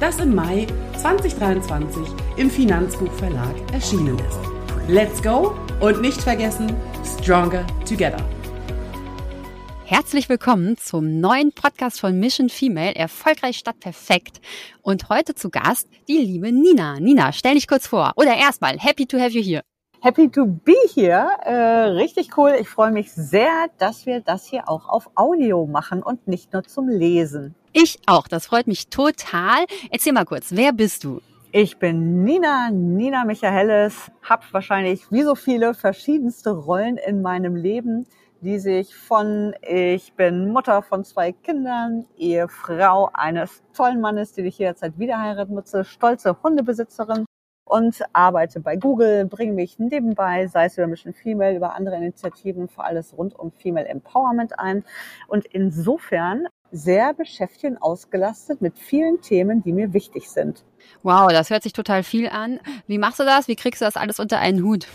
das im Mai 2023 im Finanzbuchverlag erschienen ist. Let's go und nicht vergessen, Stronger Together. Herzlich willkommen zum neuen Podcast von Mission Female, erfolgreich statt perfekt. Und heute zu Gast die liebe Nina. Nina, stell dich kurz vor. Oder erstmal, happy to have you here. Happy to be here. Äh, richtig cool. Ich freue mich sehr, dass wir das hier auch auf Audio machen und nicht nur zum Lesen. Ich auch. Das freut mich total. Erzähl mal kurz, wer bist du? Ich bin Nina, Nina Michaelis, hab wahrscheinlich wie so viele verschiedenste Rollen in meinem Leben, die sich von ich bin Mutter von zwei Kindern, Ehefrau eines tollen Mannes, den ich jederzeit wieder heiraten nutze, stolze Hundebesitzerin und arbeite bei Google, bringe mich nebenbei, sei es über Mission Female, über andere Initiativen, für alles rund um Female Empowerment ein. Und insofern sehr beschäftigt und ausgelastet mit vielen Themen, die mir wichtig sind. Wow, das hört sich total viel an. Wie machst du das? Wie kriegst du das alles unter einen Hut?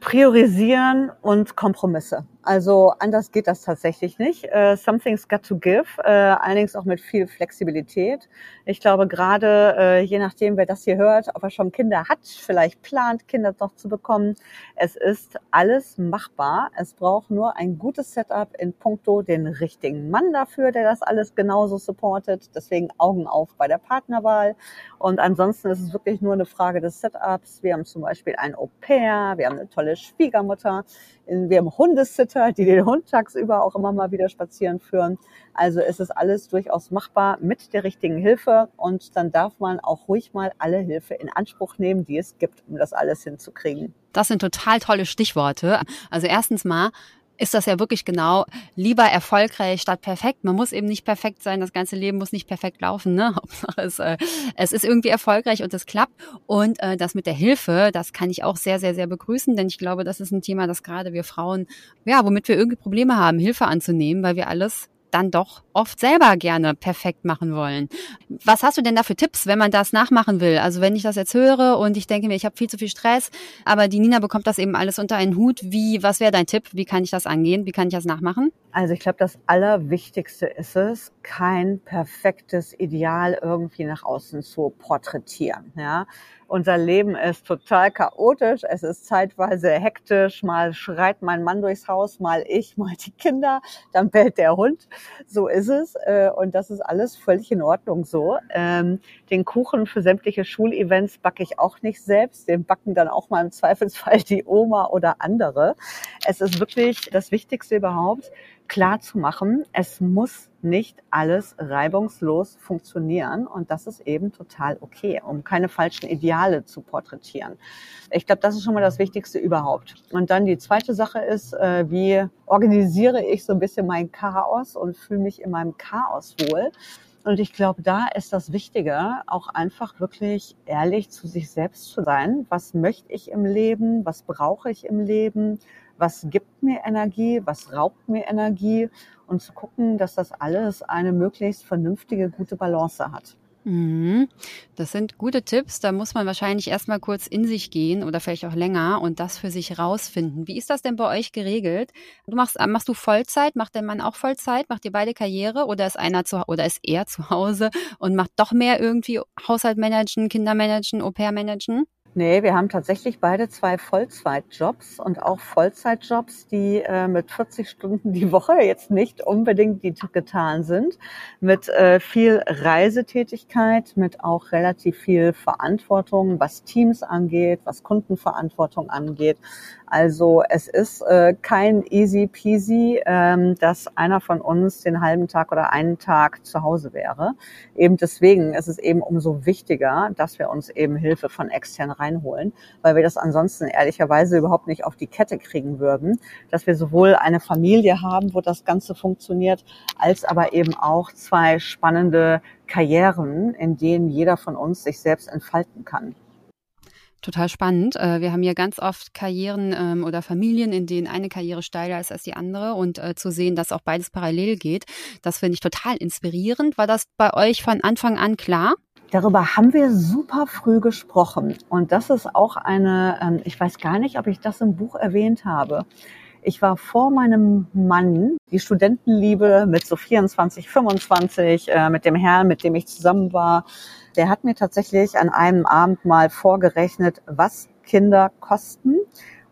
Priorisieren und Kompromisse. Also anders geht das tatsächlich nicht. Uh, something's got to give, uh, allerdings auch mit viel Flexibilität. Ich glaube gerade, uh, je nachdem, wer das hier hört, ob er schon Kinder hat, vielleicht plant, Kinder noch zu bekommen, es ist alles machbar. Es braucht nur ein gutes Setup in puncto den richtigen Mann dafür, der das alles genauso supportet. Deswegen Augen auf bei der Partnerwahl. Und ansonsten ist es wirklich nur eine Frage des Setups. Wir haben zum Beispiel ein Au pair, wir haben eine tolle Schwiegermutter, wir haben Hundesitter, die den Hund tagsüber auch immer mal wieder spazieren führen. Also es ist alles durchaus machbar mit der richtigen Hilfe und dann darf man auch ruhig mal alle Hilfe in Anspruch nehmen, die es gibt, um das alles hinzukriegen. Das sind total tolle Stichworte. Also erstens mal, ist das ja wirklich genau lieber erfolgreich statt perfekt. Man muss eben nicht perfekt sein, das ganze Leben muss nicht perfekt laufen. Ne? Hauptsache es, äh, es ist irgendwie erfolgreich und es klappt. Und äh, das mit der Hilfe, das kann ich auch sehr, sehr, sehr begrüßen, denn ich glaube, das ist ein Thema, das gerade wir Frauen, ja, womit wir irgendwie Probleme haben, Hilfe anzunehmen, weil wir alles dann doch oft selber gerne perfekt machen wollen. Was hast du denn da für Tipps, wenn man das nachmachen will? Also wenn ich das jetzt höre und ich denke mir, ich habe viel zu viel Stress, aber die Nina bekommt das eben alles unter einen Hut. Wie, was wäre dein Tipp? Wie kann ich das angehen? Wie kann ich das nachmachen? Also ich glaube, das Allerwichtigste ist es, kein perfektes Ideal irgendwie nach außen zu porträtieren. Ja, unser Leben ist total chaotisch. Es ist zeitweise hektisch. Mal schreit mein Mann durchs Haus, mal ich, mal die Kinder. Dann bellt der Hund. So ist es. Äh, und das ist alles völlig in Ordnung so. Ähm, den Kuchen für sämtliche Schulevents backe ich auch nicht selbst. Den backen dann auch mal im Zweifelsfall die Oma oder andere. Es ist wirklich das Wichtigste überhaupt, klar zu machen, es muss nicht alles reibungslos funktionieren und das ist eben total okay, um keine falschen Ideale zu porträtieren. Ich glaube, das ist schon mal das Wichtigste überhaupt. Und dann die zweite Sache ist, äh, wie organisiere ich so ein bisschen mein Chaos und fühle mich in meinem Chaos wohl. Und ich glaube, da ist das Wichtige, auch einfach wirklich ehrlich zu sich selbst zu sein. Was möchte ich im Leben? Was brauche ich im Leben? Was gibt mir Energie, was raubt mir Energie und zu gucken, dass das alles eine möglichst vernünftige, gute Balance hat. Mhm. Das sind gute Tipps. Da muss man wahrscheinlich erstmal kurz in sich gehen oder vielleicht auch länger und das für sich rausfinden. Wie ist das denn bei euch geregelt? Du machst, machst du Vollzeit? Macht der Mann auch Vollzeit? Macht ihr beide Karriere oder ist einer zu, oder ist er zu Hause und macht doch mehr irgendwie Haushalt managen, Kinder managen, Au pair managen? Nee, wir haben tatsächlich beide zwei Vollzeitjobs und auch Vollzeitjobs, die äh, mit 40 Stunden die Woche jetzt nicht unbedingt getan sind, mit äh, viel Reisetätigkeit, mit auch relativ viel Verantwortung, was Teams angeht, was Kundenverantwortung angeht. Also es ist äh, kein easy peasy, ähm, dass einer von uns den halben Tag oder einen Tag zu Hause wäre. Eben deswegen ist es eben umso wichtiger, dass wir uns eben Hilfe von extern reinholen, weil wir das ansonsten ehrlicherweise überhaupt nicht auf die Kette kriegen würden, dass wir sowohl eine Familie haben, wo das Ganze funktioniert, als aber eben auch zwei spannende Karrieren, in denen jeder von uns sich selbst entfalten kann. Total spannend. Äh, wir haben ja ganz oft Karrieren ähm, oder Familien, in denen eine Karriere steiler ist als die andere und äh, zu sehen, dass auch beides parallel geht, das finde ich total inspirierend. War das bei euch von Anfang an klar? Darüber haben wir super früh gesprochen. Und das ist auch eine, ähm, ich weiß gar nicht, ob ich das im Buch erwähnt habe. Ich war vor meinem Mann, die Studentenliebe mit so 24, 25, äh, mit dem Herrn, mit dem ich zusammen war, der hat mir tatsächlich an einem Abend mal vorgerechnet, was Kinder kosten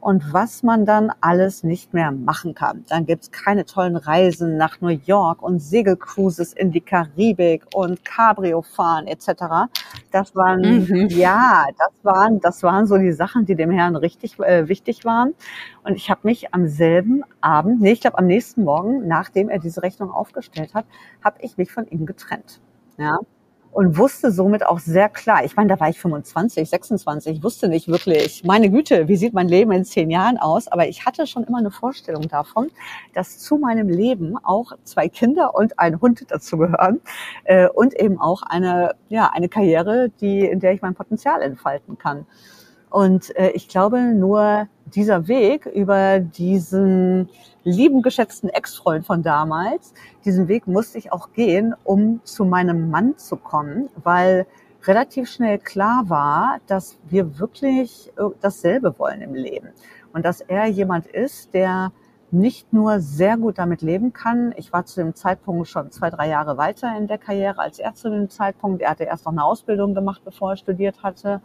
und was man dann alles nicht mehr machen kann. Dann gibt's keine tollen Reisen nach New York und Segelcruises in die Karibik und Cabrio fahren etc. Das waren mhm. ja, das waren das waren so die Sachen, die dem Herrn richtig äh, wichtig waren. Und ich habe mich am selben Abend, nee, ich glaube am nächsten Morgen, nachdem er diese Rechnung aufgestellt hat, habe ich mich von ihm getrennt. Ja, und wusste somit auch sehr klar, ich meine, da war ich 25, 26, wusste nicht wirklich, meine Güte, wie sieht mein Leben in zehn Jahren aus? Aber ich hatte schon immer eine Vorstellung davon, dass zu meinem Leben auch zwei Kinder und ein Hund dazugehören äh, und eben auch eine, ja, eine Karriere, die, in der ich mein Potenzial entfalten kann. Und äh, ich glaube, nur dieser Weg über diesen lieben, geschätzten Ex-Freund von damals, diesen Weg musste ich auch gehen, um zu meinem Mann zu kommen, weil relativ schnell klar war, dass wir wirklich äh, dasselbe wollen im Leben. Und dass er jemand ist, der nicht nur sehr gut damit leben kann. Ich war zu dem Zeitpunkt schon zwei, drei Jahre weiter in der Karriere als er zu dem Zeitpunkt. Er hatte erst noch eine Ausbildung gemacht, bevor er studiert hatte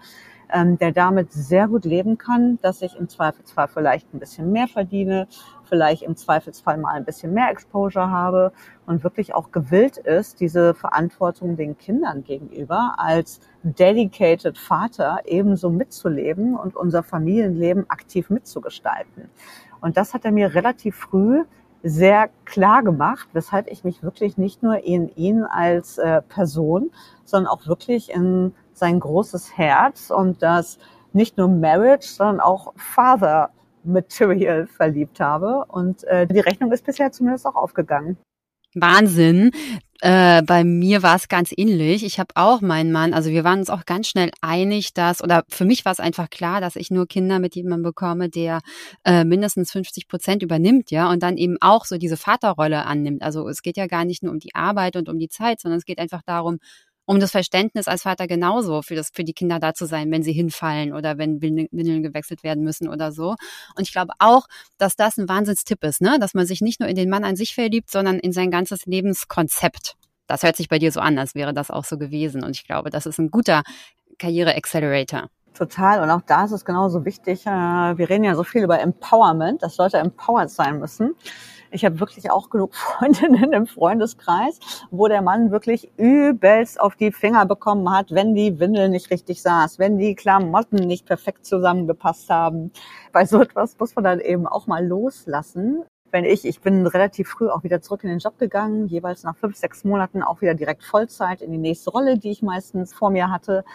ähm, der damit sehr gut leben kann, dass ich im Zweifelsfall vielleicht ein bisschen mehr verdiene, vielleicht im Zweifelsfall mal ein bisschen mehr Exposure habe und wirklich auch gewillt ist, diese Verantwortung den Kindern gegenüber als dedicated Vater ebenso mitzuleben und unser Familienleben aktiv mitzugestalten. Und das hat er mir relativ früh sehr klar gemacht, weshalb ich mich wirklich nicht nur in ihn als äh, Person, sondern auch wirklich in sein großes Herz und das nicht nur Marriage, sondern auch Father Material verliebt habe. Und äh, die Rechnung ist bisher zumindest auch aufgegangen. Wahnsinn. Äh, bei mir war es ganz ähnlich. Ich habe auch meinen Mann, also wir waren uns auch ganz schnell einig, dass, oder für mich war es einfach klar, dass ich nur Kinder mit jemandem bekomme, der äh, mindestens 50 Prozent übernimmt, ja, und dann eben auch so diese Vaterrolle annimmt. Also es geht ja gar nicht nur um die Arbeit und um die Zeit, sondern es geht einfach darum, um das Verständnis als Vater genauso für das für die Kinder da zu sein, wenn sie hinfallen oder wenn Windeln gewechselt werden müssen oder so. Und ich glaube auch, dass das ein Wahnsinnstipp ist, ne, dass man sich nicht nur in den Mann an sich verliebt, sondern in sein ganzes Lebenskonzept. Das hört sich bei dir so an, als wäre das auch so gewesen. Und ich glaube, das ist ein guter Karriere-Accelerator. Total. Und auch da ist es genauso wichtig. Äh, wir reden ja so viel über Empowerment, dass Leute empowered sein müssen. Ich habe wirklich auch genug Freundinnen im Freundeskreis, wo der Mann wirklich übelst auf die Finger bekommen hat, wenn die Windel nicht richtig saß, wenn die Klamotten nicht perfekt zusammengepasst haben. Bei so etwas muss man dann eben auch mal loslassen wenn ich, ich bin relativ früh auch wieder zurück in den Job gegangen, jeweils nach fünf, sechs Monaten auch wieder direkt Vollzeit in die nächste Rolle, die ich meistens vor mir hatte.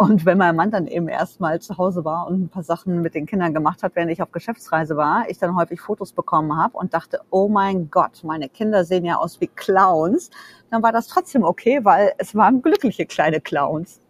Und wenn mein Mann dann eben erstmal zu Hause war und ein paar Sachen mit den Kindern gemacht hat, während ich auf Geschäftsreise war, ich dann häufig Fotos bekommen habe und dachte, oh mein Gott, meine Kinder sehen ja aus wie Clowns, dann war das trotzdem okay, weil es waren glückliche kleine Clowns.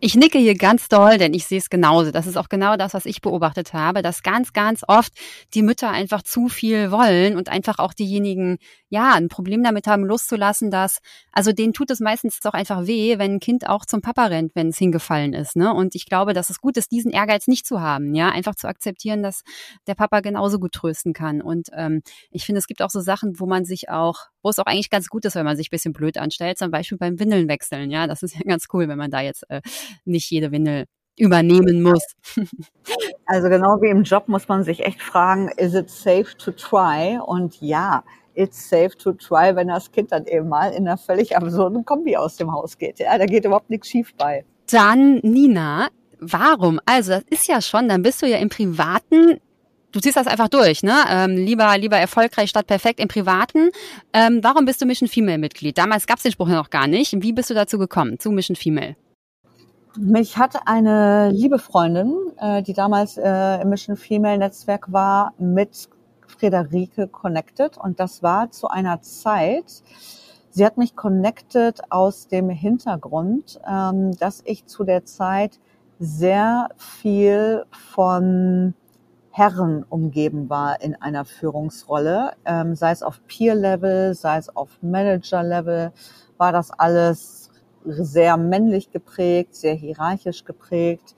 Ich nicke hier ganz doll, denn ich sehe es genauso. Das ist auch genau das, was ich beobachtet habe, dass ganz, ganz oft die Mütter einfach zu viel wollen und einfach auch diejenigen, ja, ein Problem damit haben, loszulassen, dass, also denen tut es meistens auch einfach weh, wenn ein Kind auch zum Papa rennt, wenn es hingefallen ist. Ne? Und ich glaube, dass es gut ist, diesen Ehrgeiz nicht zu haben, ja, einfach zu akzeptieren, dass der Papa genauso gut trösten kann. Und ähm, ich finde, es gibt auch so Sachen, wo man sich auch, wo es auch eigentlich ganz gut ist, wenn man sich bisschen blöd anstellt, zum Beispiel beim Windeln wechseln. Ja, das ist ja ganz cool, wenn man da jetzt äh, nicht jede Windel übernehmen muss. Also genau wie im Job muss man sich echt fragen, is it safe to try? Und ja, it's safe to try, wenn das Kind dann eben mal in einer völlig absurden Kombi aus dem Haus geht. Ja, da geht überhaupt nichts schief bei. Dann, Nina, warum? Also, das ist ja schon, dann bist du ja im Privaten du ziehst das einfach durch, ne? Ähm, lieber, lieber erfolgreich statt perfekt im Privaten. Ähm, warum bist du Mission Female Mitglied? Damals gab es den Spruch ja noch gar nicht. Wie bist du dazu gekommen, zu Mission Female? Mich hat eine liebe Freundin, äh, die damals äh, im Mission Female Netzwerk war, mit Friederike connected. Und das war zu einer Zeit, sie hat mich connected aus dem Hintergrund, ähm, dass ich zu der Zeit sehr viel von Herren umgeben war in einer Führungsrolle, ähm, sei es auf Peer-Level, sei es auf Manager-Level, war das alles sehr männlich geprägt, sehr hierarchisch geprägt.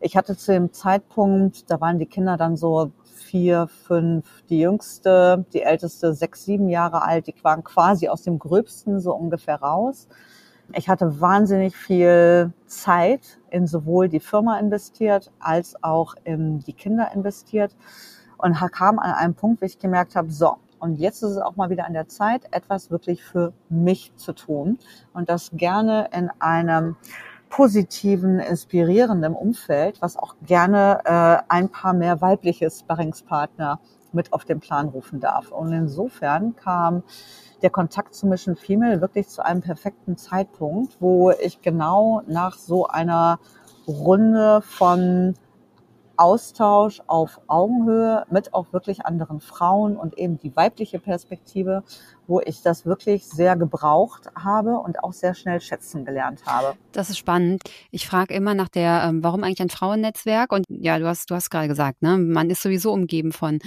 Ich hatte zu dem Zeitpunkt, da waren die Kinder dann so vier, fünf, die jüngste, die älteste sechs, sieben Jahre alt, die waren quasi aus dem Gröbsten so ungefähr raus. Ich hatte wahnsinnig viel Zeit in sowohl die Firma investiert als auch in die Kinder investiert und kam an einem Punkt, wo ich gemerkt habe, so, und jetzt ist es auch mal wieder an der Zeit, etwas wirklich für mich zu tun und das gerne in einem positiven, inspirierenden Umfeld, was auch gerne äh, ein paar mehr weibliche Sparringspartner mit auf den Plan rufen darf. Und insofern kam der Kontakt zu Mission Female wirklich zu einem perfekten Zeitpunkt, wo ich genau nach so einer Runde von Austausch auf Augenhöhe mit auch wirklich anderen Frauen und eben die weibliche Perspektive, wo ich das wirklich sehr gebraucht habe und auch sehr schnell schätzen gelernt habe. Das ist spannend. Ich frage immer nach der, ähm, warum eigentlich ein Frauennetzwerk? Und ja, du hast, du hast gerade gesagt, ne, man ist sowieso umgeben von,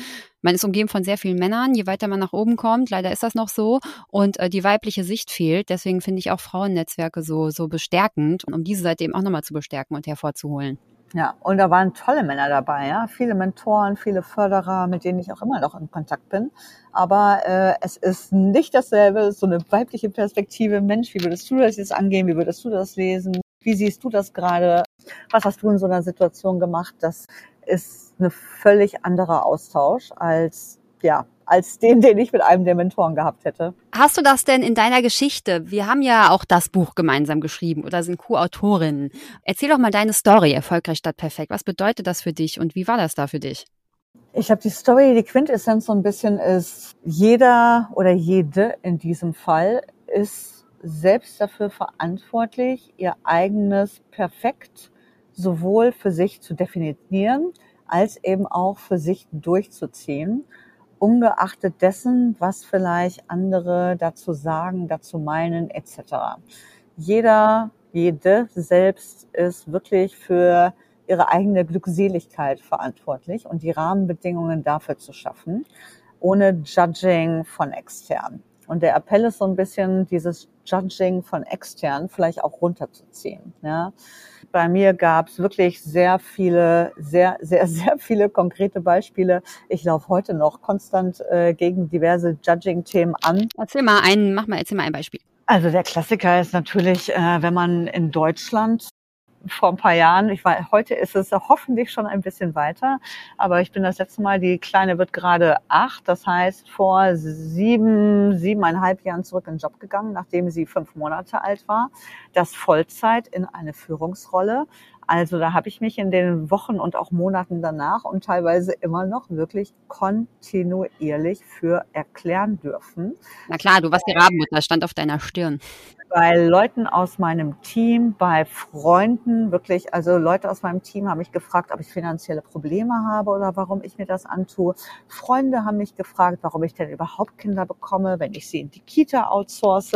man ist umgeben von sehr vielen Männern. Je weiter man nach oben kommt, leider ist das noch so. Und äh, die weibliche Sicht fehlt. Deswegen finde ich auch Frauennetzwerke so, so bestärkend, um diese Seite eben auch nochmal zu bestärken und hervorzuholen. Ja, und da waren tolle Männer dabei, ja, viele Mentoren, viele Förderer, mit denen ich auch immer noch in Kontakt bin. Aber äh, es ist nicht dasselbe, so eine weibliche Perspektive. Mensch, wie würdest du das jetzt angehen? Wie würdest du das lesen? Wie siehst du das gerade? Was hast du in so einer Situation gemacht? Das ist eine völlig anderer Austausch als ja als den, den ich mit einem der Mentoren gehabt hätte. Hast du das denn in deiner Geschichte? Wir haben ja auch das Buch gemeinsam geschrieben oder sind Co-Autorinnen. Erzähl doch mal deine Story, Erfolgreich statt perfekt. Was bedeutet das für dich und wie war das da für dich? Ich habe die Story, die Quintessenz so ein bisschen ist, jeder oder jede in diesem Fall ist selbst dafür verantwortlich, ihr eigenes Perfekt sowohl für sich zu definieren, als eben auch für sich durchzuziehen ungeachtet dessen, was vielleicht andere dazu sagen, dazu meinen, etc. Jeder, jede selbst ist wirklich für ihre eigene Glückseligkeit verantwortlich und die Rahmenbedingungen dafür zu schaffen, ohne Judging von extern. Und der Appell ist so ein bisschen, dieses Judging von extern vielleicht auch runterzuziehen. Ja. Bei mir gab es wirklich sehr viele, sehr, sehr, sehr viele konkrete Beispiele. Ich laufe heute noch konstant äh, gegen diverse Judging-Themen an. Erzähl mal ein, mach mal, erzähl mal ein Beispiel. Also der Klassiker ist natürlich, äh, wenn man in Deutschland vor ein paar Jahren. Ich war, heute ist es hoffentlich schon ein bisschen weiter, aber ich bin das letzte Mal, die Kleine wird gerade acht, das heißt vor sieben, siebeneinhalb Jahren zurück in den Job gegangen, nachdem sie fünf Monate alt war. Das Vollzeit in eine Führungsrolle. Also da habe ich mich in den Wochen und auch Monaten danach und teilweise immer noch wirklich kontinuierlich für erklären dürfen. Na klar, du warst die Rabenmutter, stand auf deiner Stirn bei Leuten aus meinem Team, bei Freunden, wirklich, also Leute aus meinem Team haben mich gefragt, ob ich finanzielle Probleme habe oder warum ich mir das antue. Freunde haben mich gefragt, warum ich denn überhaupt Kinder bekomme, wenn ich sie in die Kita outsource.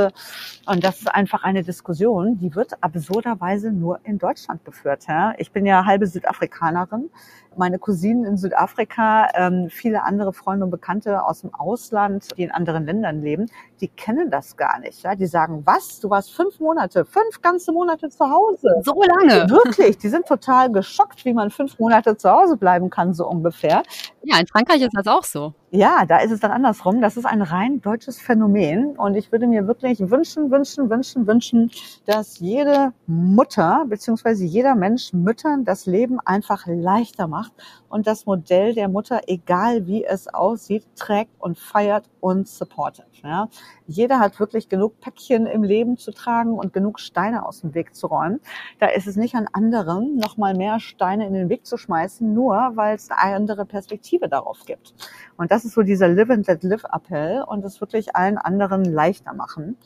Und das ist einfach eine Diskussion, die wird absurderweise nur in Deutschland geführt. Ja? Ich bin ja halbe Südafrikanerin meine Cousinen in Südafrika, ähm, viele andere Freunde und Bekannte aus dem Ausland, die in anderen Ländern leben, die kennen das gar nicht. Ja? Die sagen, was? Du warst fünf Monate, fünf ganze Monate zu Hause. So lange? Wirklich, die sind total geschockt, wie man fünf Monate zu Hause bleiben kann, so ungefähr. Ja, in Frankreich ist das auch so. Ja, da ist es dann andersrum. Das ist ein rein deutsches Phänomen. Und ich würde mir wirklich wünschen, wünschen, wünschen, wünschen, dass jede Mutter beziehungsweise jeder Mensch Müttern das Leben einfach leichter macht und das Modell der Mutter, egal wie es aussieht, trägt und feiert und supportet. Ja. Jeder hat wirklich genug Päckchen im Leben zu tragen und genug Steine aus dem Weg zu räumen. Da ist es nicht an anderen, nochmal mehr Steine in den Weg zu schmeißen, nur weil es eine andere Perspektive darauf gibt. Und das ist so dieser Live and Let Live Appell und es wirklich allen anderen leichter machen.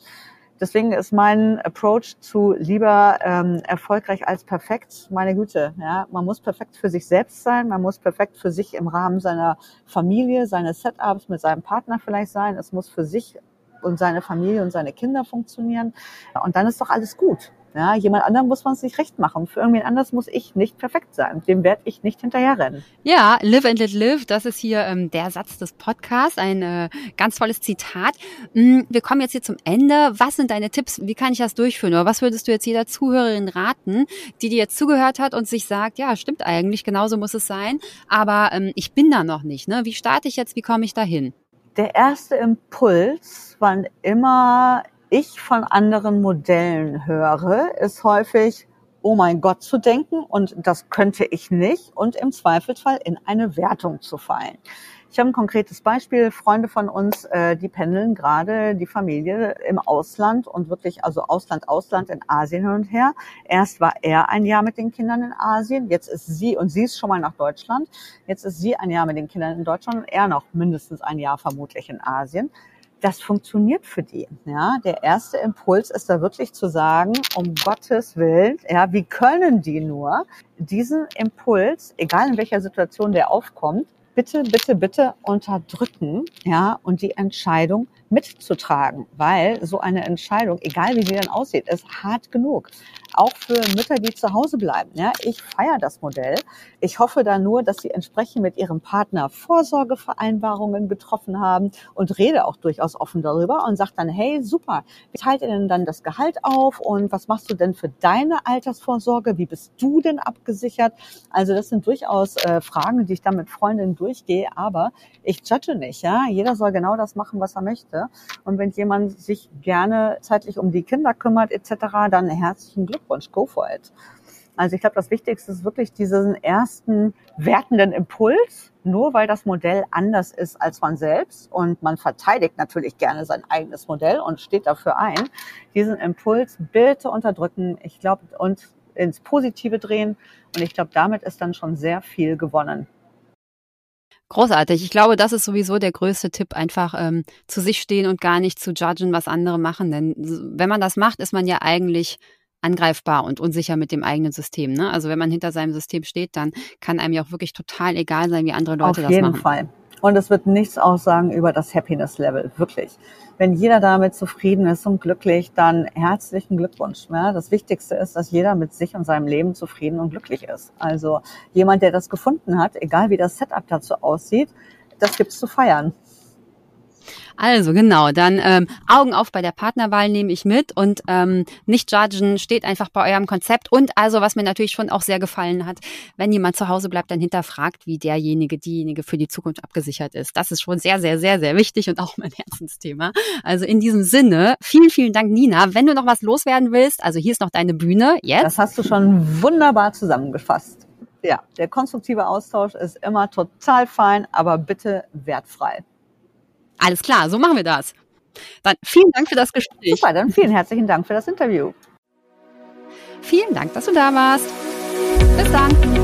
Deswegen ist mein Approach zu lieber ähm, erfolgreich als perfekt, meine Güte. Ja, man muss perfekt für sich selbst sein, man muss perfekt für sich im Rahmen seiner Familie, seines Setups mit seinem Partner vielleicht sein. Es muss für sich und seine Familie und seine Kinder funktionieren. Und dann ist doch alles gut. Ja, jemand anderem muss man es nicht recht machen. Für irgendwen anders muss ich nicht perfekt sein. Dem werde ich nicht hinterherrennen. Ja, live and let live, das ist hier ähm, der Satz des Podcasts, ein äh, ganz tolles Zitat. Mm, wir kommen jetzt hier zum Ende. Was sind deine Tipps? Wie kann ich das durchführen? Oder was würdest du jetzt jeder Zuhörerin raten, die dir jetzt zugehört hat und sich sagt, ja, stimmt eigentlich, genauso muss es sein, aber ähm, ich bin da noch nicht. Ne? Wie starte ich jetzt? Wie komme ich dahin? Der erste Impuls, wann immer ich von anderen Modellen höre, ist häufig, oh mein Gott zu denken und das könnte ich nicht und im Zweifelsfall in eine Wertung zu fallen. Ich habe ein konkretes Beispiel. Freunde von uns, äh, die pendeln gerade die Familie im Ausland und wirklich also Ausland, Ausland in Asien hin und her. Erst war er ein Jahr mit den Kindern in Asien, jetzt ist sie und sie ist schon mal nach Deutschland. Jetzt ist sie ein Jahr mit den Kindern in Deutschland und er noch mindestens ein Jahr vermutlich in Asien das funktioniert für die. Ja, der erste Impuls ist da wirklich zu sagen, um Gottes Willen, ja, wie können die nur diesen Impuls, egal in welcher Situation der aufkommt, bitte, bitte, bitte unterdrücken, ja, und die Entscheidung mitzutragen, weil so eine Entscheidung, egal wie sie dann aussieht, ist hart genug. Auch für Mütter, die zu Hause bleiben. Ja, ich feiere das Modell. Ich hoffe da nur, dass sie entsprechend mit ihrem Partner Vorsorgevereinbarungen getroffen haben und rede auch durchaus offen darüber und sagt dann, hey, super, wie teilt ihr denn dann das Gehalt auf und was machst du denn für deine Altersvorsorge? Wie bist du denn abgesichert? Also das sind durchaus äh, Fragen, die ich dann mit Freundinnen durchgehe, aber ich judge nicht. Ja, jeder soll genau das machen, was er möchte möchte. Und wenn jemand sich gerne zeitlich um die Kinder kümmert etc., dann herzlichen Glückwunsch, go for it. Also ich glaube, das Wichtigste ist wirklich diesen ersten wertenden Impuls, nur weil das Modell anders ist als man selbst und man verteidigt natürlich gerne sein eigenes Modell und steht dafür ein, diesen Impuls bitte unterdrücken, ich glaube, und ins Positive drehen. Und ich glaube, damit ist dann schon sehr viel gewonnen. Großartig. Ich glaube, das ist sowieso der größte Tipp, einfach ähm, zu sich stehen und gar nicht zu judgen, was andere machen. Denn wenn man das macht, ist man ja eigentlich angreifbar und unsicher mit dem eigenen System. Ne? Also wenn man hinter seinem System steht, dann kann einem ja auch wirklich total egal sein, wie andere Leute das machen. Auf jeden Fall. Und es wird nichts aussagen über das Happiness-Level, wirklich. Wenn jeder damit zufrieden ist und glücklich, dann herzlichen Glückwunsch. Ja, das Wichtigste ist, dass jeder mit sich und seinem Leben zufrieden und glücklich ist. Also jemand, der das gefunden hat, egal wie das Setup dazu aussieht, das gibt's zu feiern. Also genau, dann ähm, Augen auf bei der Partnerwahl nehme ich mit und ähm, nicht judgen, steht einfach bei eurem Konzept. Und also, was mir natürlich schon auch sehr gefallen hat, wenn jemand zu Hause bleibt, dann hinterfragt, wie derjenige, diejenige für die Zukunft abgesichert ist. Das ist schon sehr, sehr, sehr, sehr wichtig und auch mein Herzensthema. Also in diesem Sinne, vielen, vielen Dank, Nina. Wenn du noch was loswerden willst, also hier ist noch deine Bühne. Jetzt. Das hast du schon wunderbar zusammengefasst. Ja, der konstruktive Austausch ist immer total fein, aber bitte wertfrei. Alles klar, so machen wir das. Dann vielen Dank für das Gespräch. Super, dann vielen herzlichen Dank für das Interview. Vielen Dank, dass du da warst. Bis dann.